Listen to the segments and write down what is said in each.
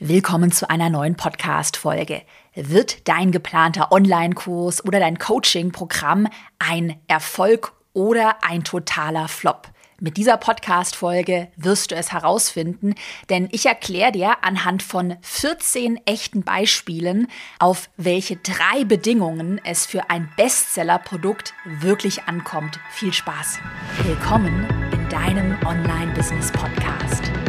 Willkommen zu einer neuen Podcast-Folge. Wird dein geplanter Online-Kurs oder dein Coaching-Programm ein Erfolg oder ein totaler Flop? Mit dieser Podcast-Folge wirst du es herausfinden, denn ich erkläre dir anhand von 14 echten Beispielen, auf welche drei Bedingungen es für ein Bestseller-Produkt wirklich ankommt. Viel Spaß! Willkommen in deinem Online-Business-Podcast.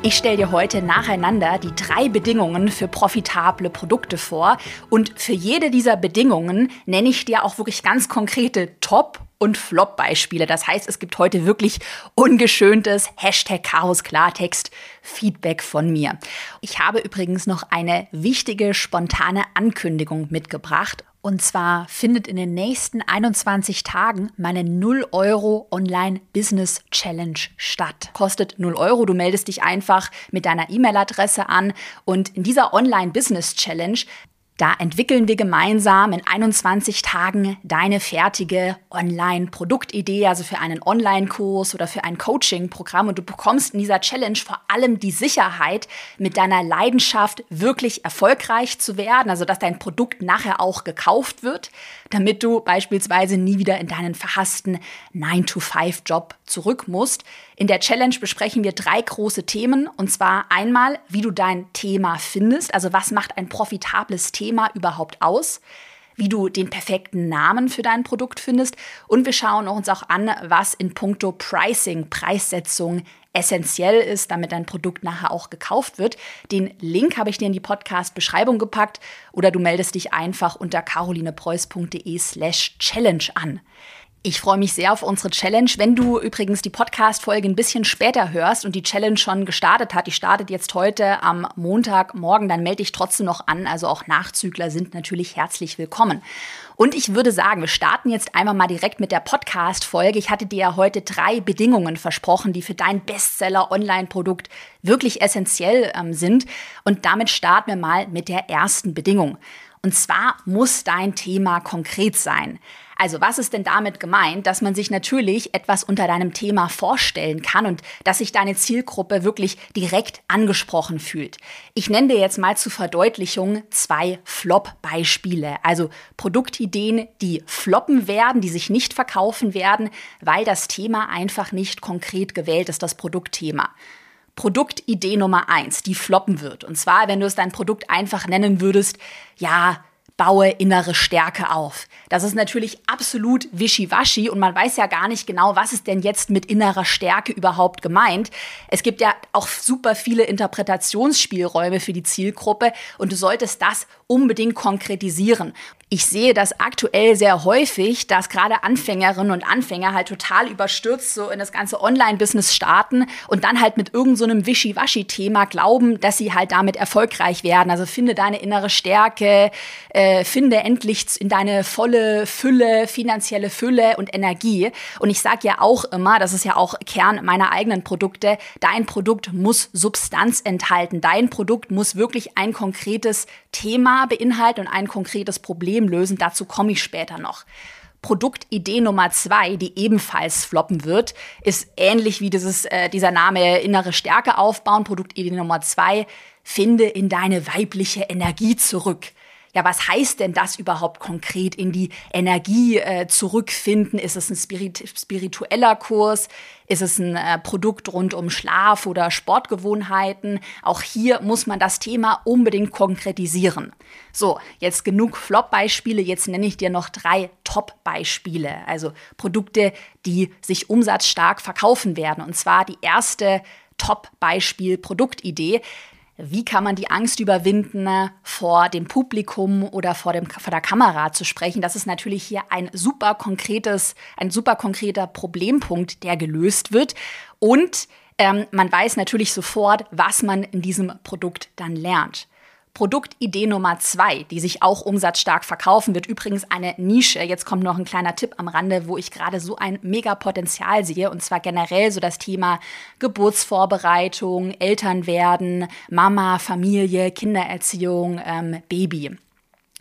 Ich stelle dir heute nacheinander die drei Bedingungen für profitable Produkte vor und für jede dieser Bedingungen nenne ich dir auch wirklich ganz konkrete Top- und Flop-Beispiele. Das heißt, es gibt heute wirklich ungeschöntes Hashtag Chaos Klartext Feedback von mir. Ich habe übrigens noch eine wichtige spontane Ankündigung mitgebracht. Und zwar findet in den nächsten 21 Tagen meine 0 Euro Online Business Challenge statt. Kostet 0 Euro. Du meldest dich einfach mit deiner E-Mail-Adresse an. Und in dieser Online Business Challenge da entwickeln wir gemeinsam in 21 Tagen deine fertige Online-Produktidee, also für einen Online-Kurs oder für ein Coaching-Programm. Und du bekommst in dieser Challenge vor allem die Sicherheit, mit deiner Leidenschaft wirklich erfolgreich zu werden, also dass dein Produkt nachher auch gekauft wird, damit du beispielsweise nie wieder in deinen verhassten 9-to-5-Job zurück musst. In der Challenge besprechen wir drei große Themen. Und zwar einmal, wie du dein Thema findest. Also was macht ein profitables Thema überhaupt aus? Wie du den perfekten Namen für dein Produkt findest. Und wir schauen uns auch an, was in puncto Pricing, Preissetzung essentiell ist, damit dein Produkt nachher auch gekauft wird. Den Link habe ich dir in die Podcast-Beschreibung gepackt oder du meldest dich einfach unter carolinepreuß.de slash challenge an. Ich freue mich sehr auf unsere Challenge. Wenn du übrigens die Podcast-Folge ein bisschen später hörst und die Challenge schon gestartet hat, die startet jetzt heute am Montagmorgen, dann melde dich trotzdem noch an. Also auch Nachzügler sind natürlich herzlich willkommen. Und ich würde sagen, wir starten jetzt einmal mal direkt mit der Podcast-Folge. Ich hatte dir ja heute drei Bedingungen versprochen, die für dein Bestseller-Online-Produkt wirklich essentiell ähm, sind. Und damit starten wir mal mit der ersten Bedingung. Und zwar muss dein Thema konkret sein. Also was ist denn damit gemeint? Dass man sich natürlich etwas unter deinem Thema vorstellen kann und dass sich deine Zielgruppe wirklich direkt angesprochen fühlt. Ich nenne dir jetzt mal zur Verdeutlichung zwei Flop-Beispiele. Also Produktideen, die floppen werden, die sich nicht verkaufen werden, weil das Thema einfach nicht konkret gewählt ist, das Produktthema. Produktidee Nummer eins, die floppen wird. Und zwar, wenn du es dein Produkt einfach nennen würdest, ja, baue innere Stärke auf. Das ist natürlich absolut wischiwaschi und man weiß ja gar nicht genau, was ist denn jetzt mit innerer Stärke überhaupt gemeint. Es gibt ja auch super viele Interpretationsspielräume für die Zielgruppe und du solltest das unbedingt konkretisieren. Ich sehe das aktuell sehr häufig, dass gerade Anfängerinnen und Anfänger halt total überstürzt so in das ganze Online-Business starten und dann halt mit irgendeinem so Wischiwaschi-Thema glauben, dass sie halt damit erfolgreich werden. Also finde deine innere Stärke, äh, finde endlich in deine volle Fülle, finanzielle Fülle und Energie. Und ich sage ja auch immer, das ist ja auch Kern meiner eigenen Produkte, dein Produkt muss Substanz enthalten. Dein Produkt muss wirklich ein konkretes Thema beinhalten und ein konkretes Problem Problem lösen. Dazu komme ich später noch. Produktidee Nummer zwei, die ebenfalls floppen wird, ist ähnlich wie dieses, äh, dieser Name innere Stärke aufbauen. Produktidee Nummer zwei, finde in deine weibliche Energie zurück ja, was heißt denn das überhaupt konkret in die Energie äh, zurückfinden? Ist es ein Spirit spiritueller Kurs? Ist es ein äh, Produkt rund um Schlaf oder Sportgewohnheiten? Auch hier muss man das Thema unbedingt konkretisieren. So, jetzt genug Flop-Beispiele. Jetzt nenne ich dir noch drei Top-Beispiele. Also Produkte, die sich umsatzstark verkaufen werden. Und zwar die erste Top-Beispiel Produktidee wie kann man die Angst überwinden, vor dem Publikum oder vor, dem, vor der Kamera zu sprechen? Das ist natürlich hier ein super konkretes, ein super konkreter Problempunkt, der gelöst wird. Und ähm, man weiß natürlich sofort, was man in diesem Produkt dann lernt. Produktidee Nummer zwei, die sich auch umsatzstark verkaufen wird, übrigens eine Nische. Jetzt kommt noch ein kleiner Tipp am Rande, wo ich gerade so ein mega Potenzial sehe, und zwar generell so das Thema Geburtsvorbereitung, Elternwerden, Mama, Familie, Kindererziehung, ähm, Baby.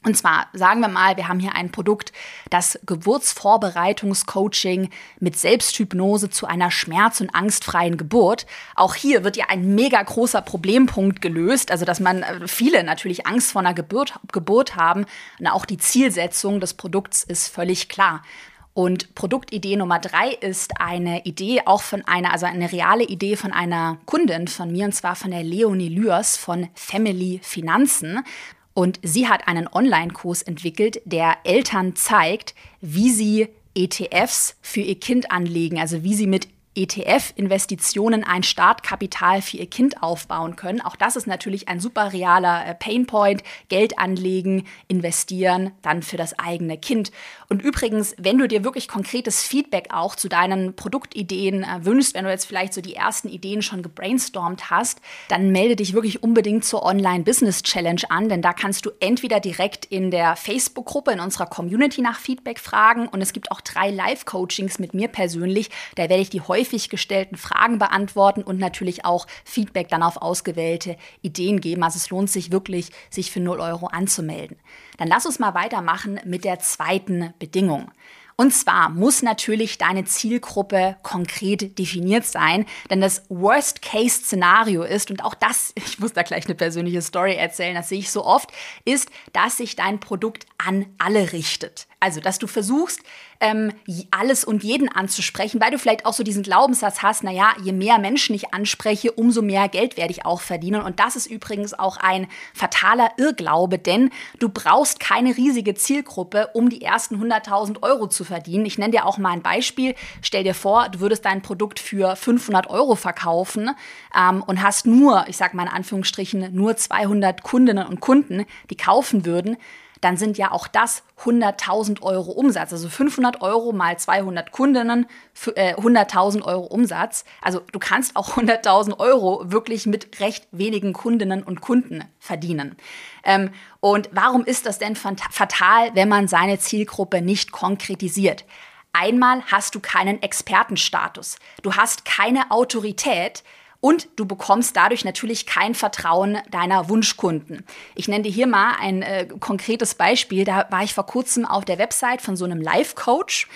Und zwar sagen wir mal, wir haben hier ein Produkt, das Geburtsvorbereitungscoaching mit Selbsthypnose zu einer schmerz- und angstfreien Geburt. Auch hier wird ja ein mega großer Problempunkt gelöst, also dass man äh, viele natürlich Angst vor einer Geburt, Geburt haben. Und auch die Zielsetzung des Produkts ist völlig klar. Und Produktidee Nummer drei ist eine Idee auch von einer, also eine reale Idee von einer Kundin von mir, und zwar von der Leonie Lüers von Family Finanzen. Und sie hat einen Online-Kurs entwickelt, der Eltern zeigt, wie sie ETFs für ihr Kind anlegen, also wie sie mit ETF-Investitionen ein Startkapital für ihr Kind aufbauen können. Auch das ist natürlich ein super realer äh, Painpoint. Geld anlegen, investieren, dann für das eigene Kind. Und übrigens, wenn du dir wirklich konkretes Feedback auch zu deinen Produktideen äh, wünschst, wenn du jetzt vielleicht so die ersten Ideen schon gebrainstormt hast, dann melde dich wirklich unbedingt zur Online Business Challenge an, denn da kannst du entweder direkt in der Facebook-Gruppe in unserer Community nach Feedback fragen und es gibt auch drei Live-Coachings mit mir persönlich. Da werde ich die häufig häufig gestellten Fragen beantworten und natürlich auch Feedback dann auf ausgewählte Ideen geben. Also es lohnt sich wirklich, sich für 0 Euro anzumelden. Dann lass uns mal weitermachen mit der zweiten Bedingung. Und zwar muss natürlich deine Zielgruppe konkret definiert sein, denn das Worst-Case-Szenario ist, und auch das, ich muss da gleich eine persönliche Story erzählen, das sehe ich so oft, ist, dass sich dein Produkt an alle richtet. Also, dass du versuchst, ähm, alles und jeden anzusprechen, weil du vielleicht auch so diesen Glaubenssatz hast, naja, je mehr Menschen ich anspreche, umso mehr Geld werde ich auch verdienen. Und das ist übrigens auch ein fataler Irrglaube, denn du brauchst keine riesige Zielgruppe, um die ersten 100.000 Euro zu verdienen. Ich nenne dir auch mal ein Beispiel. Stell dir vor, du würdest dein Produkt für 500 Euro verkaufen ähm, und hast nur, ich sage mal in Anführungsstrichen, nur 200 Kundinnen und Kunden, die kaufen würden dann sind ja auch das 100.000 Euro Umsatz. Also 500 Euro mal 200 Kundinnen, äh, 100.000 Euro Umsatz. Also du kannst auch 100.000 Euro wirklich mit recht wenigen Kundinnen und Kunden verdienen. Ähm, und warum ist das denn fatal, wenn man seine Zielgruppe nicht konkretisiert? Einmal hast du keinen Expertenstatus. Du hast keine Autorität, und du bekommst dadurch natürlich kein Vertrauen deiner Wunschkunden. Ich nenne dir hier mal ein äh, konkretes Beispiel. Da war ich vor kurzem auf der Website von so einem Life-Coach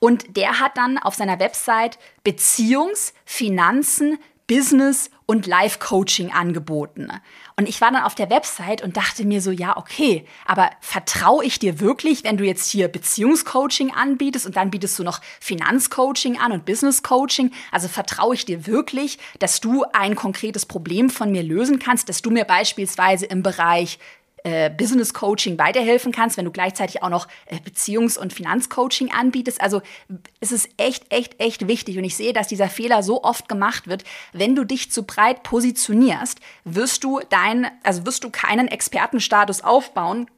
und der hat dann auf seiner Website Beziehungs-, Finanzen-, Business- und Life-Coaching angeboten. Und ich war dann auf der Website und dachte mir so, ja, okay, aber vertraue ich dir wirklich, wenn du jetzt hier Beziehungscoaching anbietest und dann bietest du noch Finanzcoaching an und Business-Coaching? Also vertraue ich dir wirklich, dass du ein konkretes Problem von mir lösen kannst, dass du mir beispielsweise im Bereich äh, Business Coaching weiterhelfen kannst, wenn du gleichzeitig auch noch äh, Beziehungs- und Finanzcoaching anbietest. Also es ist echt, echt, echt wichtig und ich sehe, dass dieser Fehler so oft gemacht wird. Wenn du dich zu breit positionierst, wirst du dein, also wirst du keinen Expertenstatus aufbauen,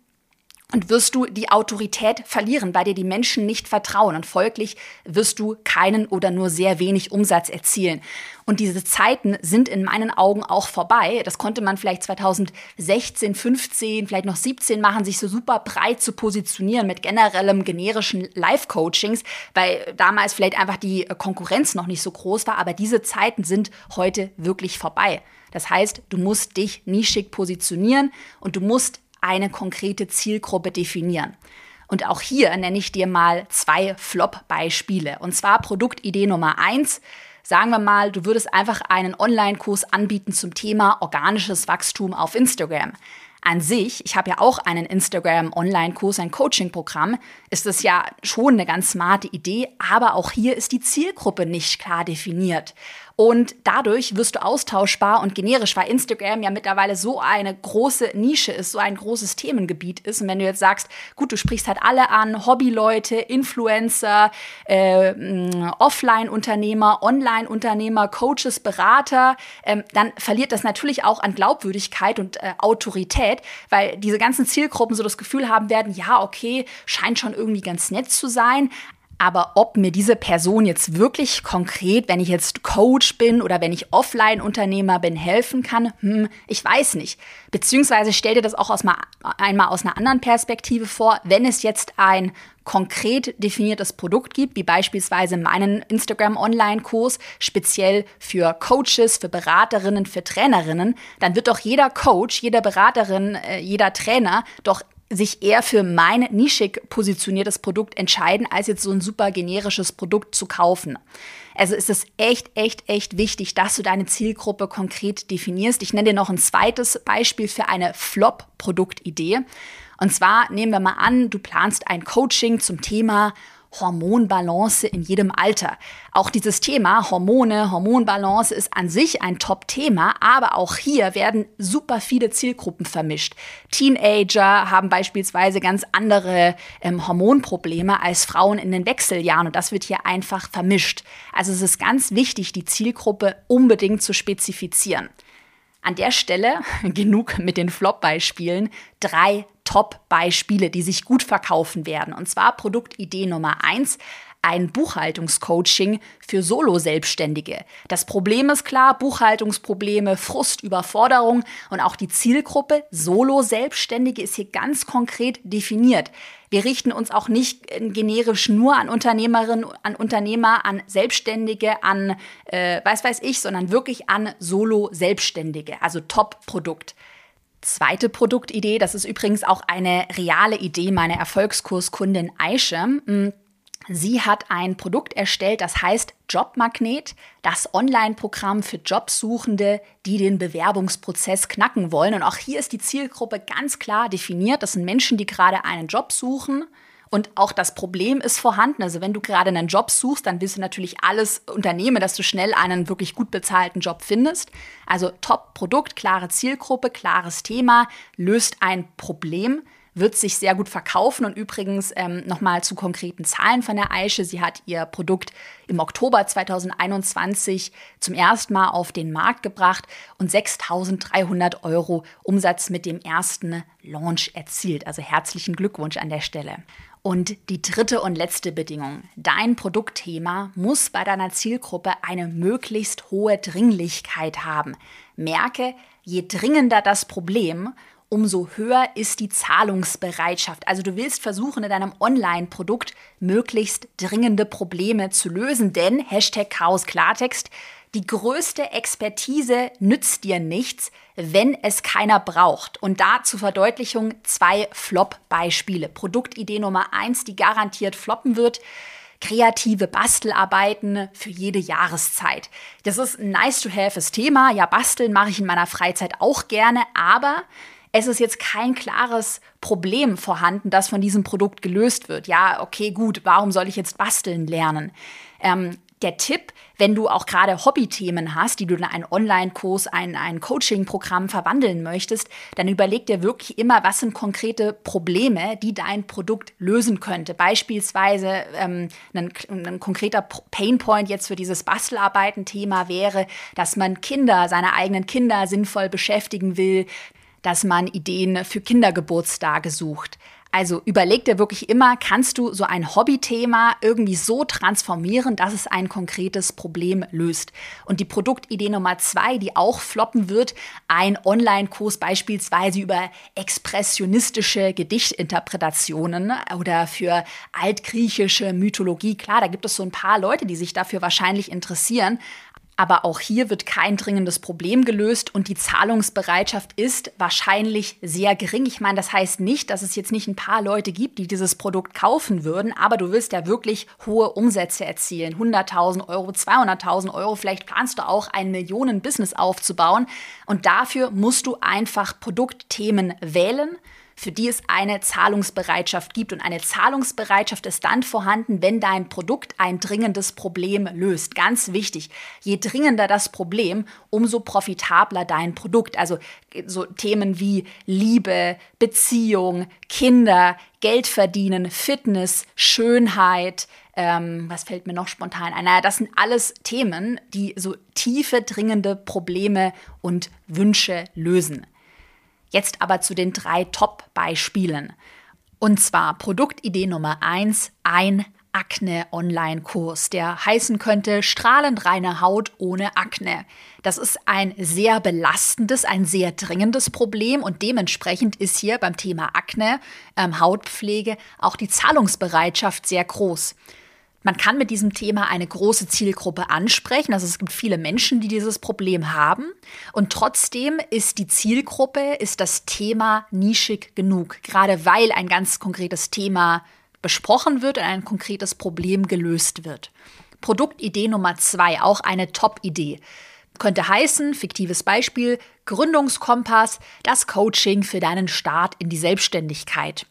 und wirst du die Autorität verlieren, weil dir die Menschen nicht vertrauen und folglich wirst du keinen oder nur sehr wenig Umsatz erzielen. Und diese Zeiten sind in meinen Augen auch vorbei. Das konnte man vielleicht 2016, 15, vielleicht noch 17 machen, sich so super breit zu positionieren mit generellem generischen Live-Coachings, weil damals vielleicht einfach die Konkurrenz noch nicht so groß war. Aber diese Zeiten sind heute wirklich vorbei. Das heißt, du musst dich nischig positionieren und du musst eine konkrete Zielgruppe definieren. Und auch hier nenne ich dir mal zwei Flop-Beispiele. Und zwar Produktidee Nummer eins. Sagen wir mal, du würdest einfach einen Online-Kurs anbieten zum Thema organisches Wachstum auf Instagram. An sich, ich habe ja auch einen Instagram-Online-Kurs, ein Coaching-Programm, ist das ja schon eine ganz smarte Idee, aber auch hier ist die Zielgruppe nicht klar definiert. Und dadurch wirst du austauschbar und generisch, weil Instagram ja mittlerweile so eine große Nische ist, so ein großes Themengebiet ist. Und wenn du jetzt sagst, gut, du sprichst halt alle an, Hobbyleute, Influencer, äh, Offline-Unternehmer, Online-Unternehmer, Coaches, Berater, ähm, dann verliert das natürlich auch an Glaubwürdigkeit und äh, Autorität, weil diese ganzen Zielgruppen so das Gefühl haben werden, ja, okay, scheint schon irgendwie ganz nett zu sein, Aber ob mir diese Person jetzt wirklich konkret, wenn ich jetzt Coach bin oder wenn ich Offline-Unternehmer bin, helfen kann, hm, ich weiß nicht. Beziehungsweise stell dir das auch aus mal, einmal aus einer anderen Perspektive vor. Wenn es jetzt ein konkret definiertes Produkt gibt, wie beispielsweise meinen Instagram-Online-Kurs, speziell für Coaches, für Beraterinnen, für Trainerinnen, dann wird doch jeder Coach, jede Beraterin, äh, jeder Trainer doch sich eher für mein nischig positioniertes Produkt entscheiden, als jetzt so ein super generisches Produkt zu kaufen. Also ist es echt, echt, echt wichtig, dass du deine Zielgruppe konkret definierst. Ich nenne dir noch ein zweites Beispiel für eine Flop-Produktidee. Und zwar nehmen wir mal an, du planst ein Coaching zum Thema Hormonbalance in jedem Alter. Auch dieses Thema Hormone, Hormonbalance ist an sich ein Top-Thema, aber auch hier werden super viele Zielgruppen vermischt. Teenager haben beispielsweise ganz andere ähm, Hormonprobleme als Frauen in den Wechseljahren und das wird hier einfach vermischt. Also es ist ganz wichtig, die Zielgruppe unbedingt zu spezifizieren. An der Stelle genug mit den Flop-Beispielen. Drei Top-Beispiele, die sich gut verkaufen werden. Und zwar Produktidee Nummer eins ein Buchhaltungscoaching für Solo-Selbstständige. Das Problem ist klar, Buchhaltungsprobleme, Frust, Überforderung und auch die Zielgruppe Solo-Selbstständige ist hier ganz konkret definiert. Wir richten uns auch nicht generisch nur an Unternehmerinnen, an Unternehmer, an Selbstständige, an äh, weiß weiß ich, sondern wirklich an Solo-Selbstständige, also Top-Produkt. Zweite Produktidee, das ist übrigens auch eine reale Idee meiner Erfolgskurskundin Aische. Sie hat ein Produkt erstellt, das heißt Jobmagnet, das Online-Programm für Jobsuchende, die den Bewerbungsprozess knacken wollen. Und auch hier ist die Zielgruppe ganz klar definiert. Das sind Menschen, die gerade einen Job suchen und auch das Problem ist vorhanden. Also wenn du gerade einen Job suchst, dann willst du natürlich alles unternehmen, dass du schnell einen wirklich gut bezahlten Job findest. Also Top-Produkt, klare Zielgruppe, klares Thema, löst ein Problem wird sich sehr gut verkaufen. Und übrigens ähm, nochmal zu konkreten Zahlen von der Aische. Sie hat ihr Produkt im Oktober 2021 zum ersten Mal auf den Markt gebracht und 6.300 Euro Umsatz mit dem ersten Launch erzielt. Also herzlichen Glückwunsch an der Stelle. Und die dritte und letzte Bedingung. Dein Produktthema muss bei deiner Zielgruppe eine möglichst hohe Dringlichkeit haben. Merke, je dringender das Problem, umso höher ist die Zahlungsbereitschaft. Also du willst versuchen, in deinem Online-Produkt möglichst dringende Probleme zu lösen, denn Hashtag Chaos Klartext, die größte Expertise nützt dir nichts, wenn es keiner braucht. Und da zur Verdeutlichung zwei Flop-Beispiele. Produktidee Nummer eins, die garantiert floppen wird kreative Bastelarbeiten für jede Jahreszeit. Das ist ein nice to have Thema. Ja, basteln mache ich in meiner Freizeit auch gerne, aber es ist jetzt kein klares Problem vorhanden, das von diesem Produkt gelöst wird. Ja, okay, gut, warum soll ich jetzt basteln lernen? Ähm, der Tipp, wenn du auch gerade Hobbythemen hast, die du in einen Online-Kurs, ein, ein Coaching-Programm verwandeln möchtest, dann überleg dir wirklich immer, was sind konkrete Probleme, die dein Produkt lösen könnte. Beispielsweise ähm, ein, ein konkreter Painpoint jetzt für dieses Bastelarbeiten-Thema wäre, dass man Kinder, seine eigenen Kinder sinnvoll beschäftigen will, dass man Ideen für Kindergeburtstage sucht. Also überleg dir wirklich immer, kannst du so ein Hobbythema irgendwie so transformieren, dass es ein konkretes Problem löst. Und die Produktidee Nummer zwei, die auch floppen wird, ein Online-Kurs beispielsweise über expressionistische Gedichtinterpretationen oder für altgriechische Mythologie. Klar, da gibt es so ein paar Leute, die sich dafür wahrscheinlich interessieren. Aber auch hier wird kein dringendes Problem gelöst und die Zahlungsbereitschaft ist wahrscheinlich sehr gering. Ich meine, das heißt nicht, dass es jetzt nicht ein paar Leute gibt, die dieses Produkt kaufen würden, aber du willst ja wirklich hohe Umsätze erzielen. 100.000 Euro, 200.000 Euro, vielleicht planst du auch ein Millionen-Business aufzubauen. Und dafür musst du einfach Produktthemen wählen für die es eine Zahlungsbereitschaft gibt. Und eine Zahlungsbereitschaft ist dann vorhanden, wenn dein Produkt ein dringendes Problem löst. Ganz wichtig. Je dringender das Problem, umso profitabler dein Produkt. Also so Themen wie Liebe, Beziehung, Kinder, Geld verdienen, Fitness, Schönheit, ähm, was fällt mir noch spontan ein? Naja, das sind alles Themen, die so tiefe, dringende Probleme und Wünsche lösen. Jetzt aber zu den drei Top-Beispielen. Und zwar Produktidee Nummer eins: ein Akne-Online-Kurs, der heißen könnte Strahlend reine Haut ohne Akne. Das ist ein sehr belastendes, ein sehr dringendes Problem und dementsprechend ist hier beim Thema Akne, ähm, Hautpflege auch die Zahlungsbereitschaft sehr groß. Man kann mit diesem Thema eine große Zielgruppe ansprechen. Also es gibt viele Menschen, die dieses Problem haben. Und trotzdem ist die Zielgruppe, ist das Thema nischig genug. Gerade weil ein ganz konkretes Thema besprochen wird und ein konkretes Problem gelöst wird. Produktidee Nummer zwei, auch eine Top-Idee. Könnte heißen, fiktives Beispiel, Gründungskompass, das Coaching für deinen Start in die Selbstständigkeit.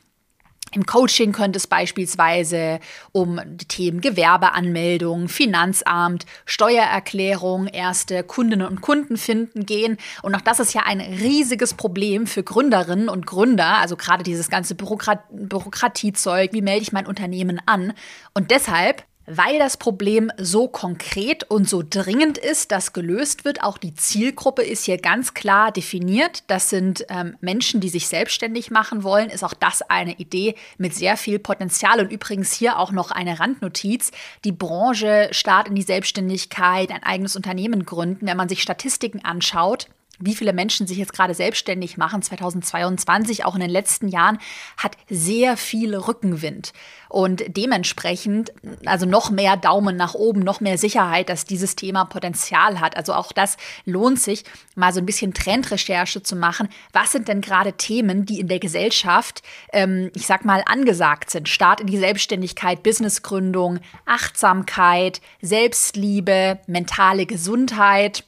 Im Coaching könnte es beispielsweise um die Themen Gewerbeanmeldung, Finanzamt, Steuererklärung, erste Kundinnen und Kunden finden gehen. Und auch das ist ja ein riesiges Problem für Gründerinnen und Gründer, also gerade dieses ganze Bürokrat Bürokratiezeug, wie melde ich mein Unternehmen an. Und deshalb weil das Problem so konkret und so dringend ist, dass gelöst wird. Auch die Zielgruppe ist hier ganz klar definiert. Das sind ähm, Menschen, die sich selbstständig machen wollen. Ist auch das eine Idee mit sehr viel Potenzial. Und übrigens hier auch noch eine Randnotiz. Die Branche Start in die Selbstständigkeit, ein eigenes Unternehmen gründen. Wenn man sich Statistiken anschaut, wie viele Menschen sich jetzt gerade selbstständig machen, 2022, auch in den letzten Jahren, hat sehr viel Rückenwind. Und dementsprechend, also noch mehr Daumen nach oben, noch mehr Sicherheit, dass dieses Thema Potenzial hat. Also auch das lohnt sich, mal so ein bisschen Trendrecherche zu machen. Was sind denn gerade Themen, die in der Gesellschaft, ähm, ich sag mal, angesagt sind? Start in die Selbstständigkeit, Businessgründung, Achtsamkeit, Selbstliebe, mentale Gesundheit.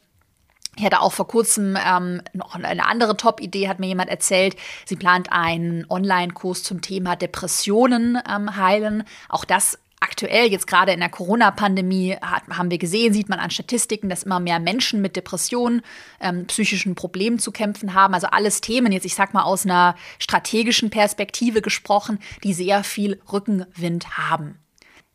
Ich hatte auch vor kurzem ähm, noch eine andere Top-Idee, hat mir jemand erzählt. Sie plant einen Online-Kurs zum Thema Depressionen ähm, heilen. Auch das aktuell, jetzt gerade in der Corona-Pandemie, haben wir gesehen, sieht man an Statistiken, dass immer mehr Menschen mit Depressionen, ähm, psychischen Problemen zu kämpfen haben. Also alles Themen, jetzt ich sag mal aus einer strategischen Perspektive gesprochen, die sehr viel Rückenwind haben.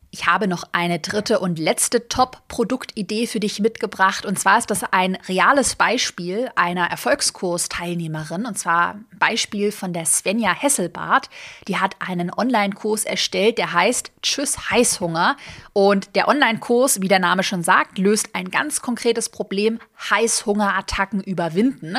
Ich habe noch eine dritte und letzte Top-Produktidee für dich mitgebracht. Und zwar ist das ein reales Beispiel einer Erfolgskursteilnehmerin. Und zwar Beispiel von der Svenja Hesselbart. Die hat einen Online-Kurs erstellt, der heißt Tschüss Heißhunger. Und der Online-Kurs, wie der Name schon sagt, löst ein ganz konkretes Problem, Heißhungerattacken überwinden.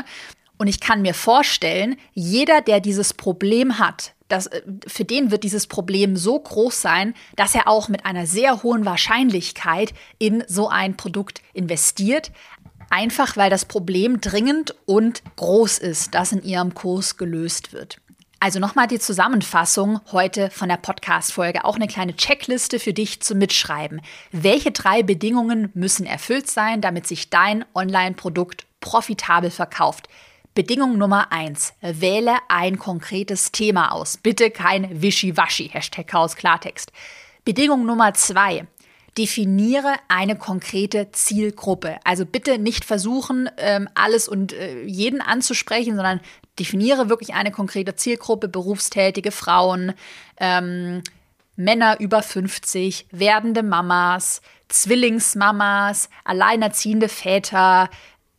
Und ich kann mir vorstellen, jeder, der dieses Problem hat, das, äh, für den wird dieses Problem so groß sein, dass er auch mit einer sehr hohen Wahrscheinlichkeit in so ein Produkt investiert. Einfach weil das Problem dringend und groß ist, das in Ihrem Kurs gelöst wird. Also nochmal die Zusammenfassung heute von der Podcast-Folge. Auch eine kleine Checkliste für dich zum Mitschreiben. Welche drei Bedingungen müssen erfüllt sein, damit sich dein Online-Produkt profitabel verkauft? Bedingung Nummer eins: Wähle ein konkretes Thema aus. Bitte kein Wischiwaschi. Hashtag Chaos Klartext. Bedingung Nummer zwei: Definiere eine konkrete Zielgruppe. Also bitte nicht versuchen, ähm, alles und äh, jeden anzusprechen, sondern definiere wirklich eine konkrete Zielgruppe, berufstätige Frauen, ähm, Männer über 50, werdende Mamas, Zwillingsmamas, alleinerziehende Väter,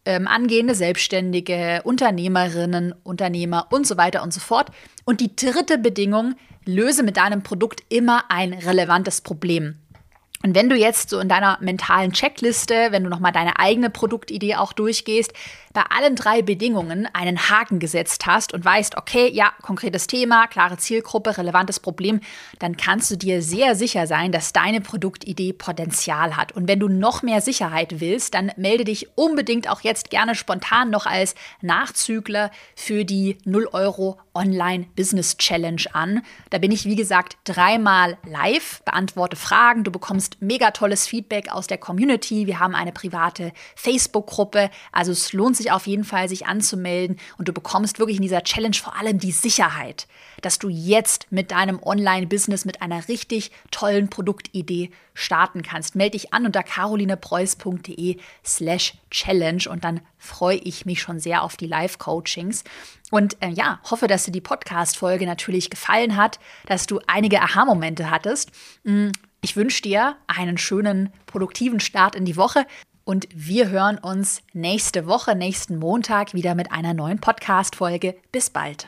ähm, angehende Selbstständige, Unternehmerinnen, Unternehmer und so weiter und so fort. Und die dritte Bedingung, löse mit deinem Produkt immer ein relevantes Problem. Und wenn du jetzt so in deiner mentalen Checkliste, wenn du nochmal deine eigene Produktidee auch durchgehst, bei allen drei Bedingungen einen Haken gesetzt hast und weißt, okay, ja, konkretes Thema, klare Zielgruppe, relevantes Problem, dann kannst du dir sehr sicher sein, dass deine Produktidee Potenzial hat. Und wenn du noch mehr Sicherheit willst, dann melde dich unbedingt auch jetzt gerne spontan noch als Nachzügler für die 0 Euro Online Business Challenge an. Da bin ich, wie gesagt, dreimal live, beantworte Fragen, du bekommst mega tolles Feedback aus der Community. Wir haben eine private Facebook-Gruppe, also es lohnt sich auf jeden Fall, sich anzumelden und du bekommst wirklich in dieser Challenge vor allem die Sicherheit, dass du jetzt mit deinem Online-Business mit einer richtig tollen Produktidee starten kannst. Melde dich an unter carolinepreuß.de slash challenge und dann freue ich mich schon sehr auf die Live-Coachings. Und äh, ja, hoffe, dass dir die Podcast-Folge natürlich gefallen hat, dass du einige Aha-Momente hattest. Mm, ich wünsche dir einen schönen, produktiven Start in die Woche. Und wir hören uns nächste Woche, nächsten Montag wieder mit einer neuen Podcast-Folge. Bis bald.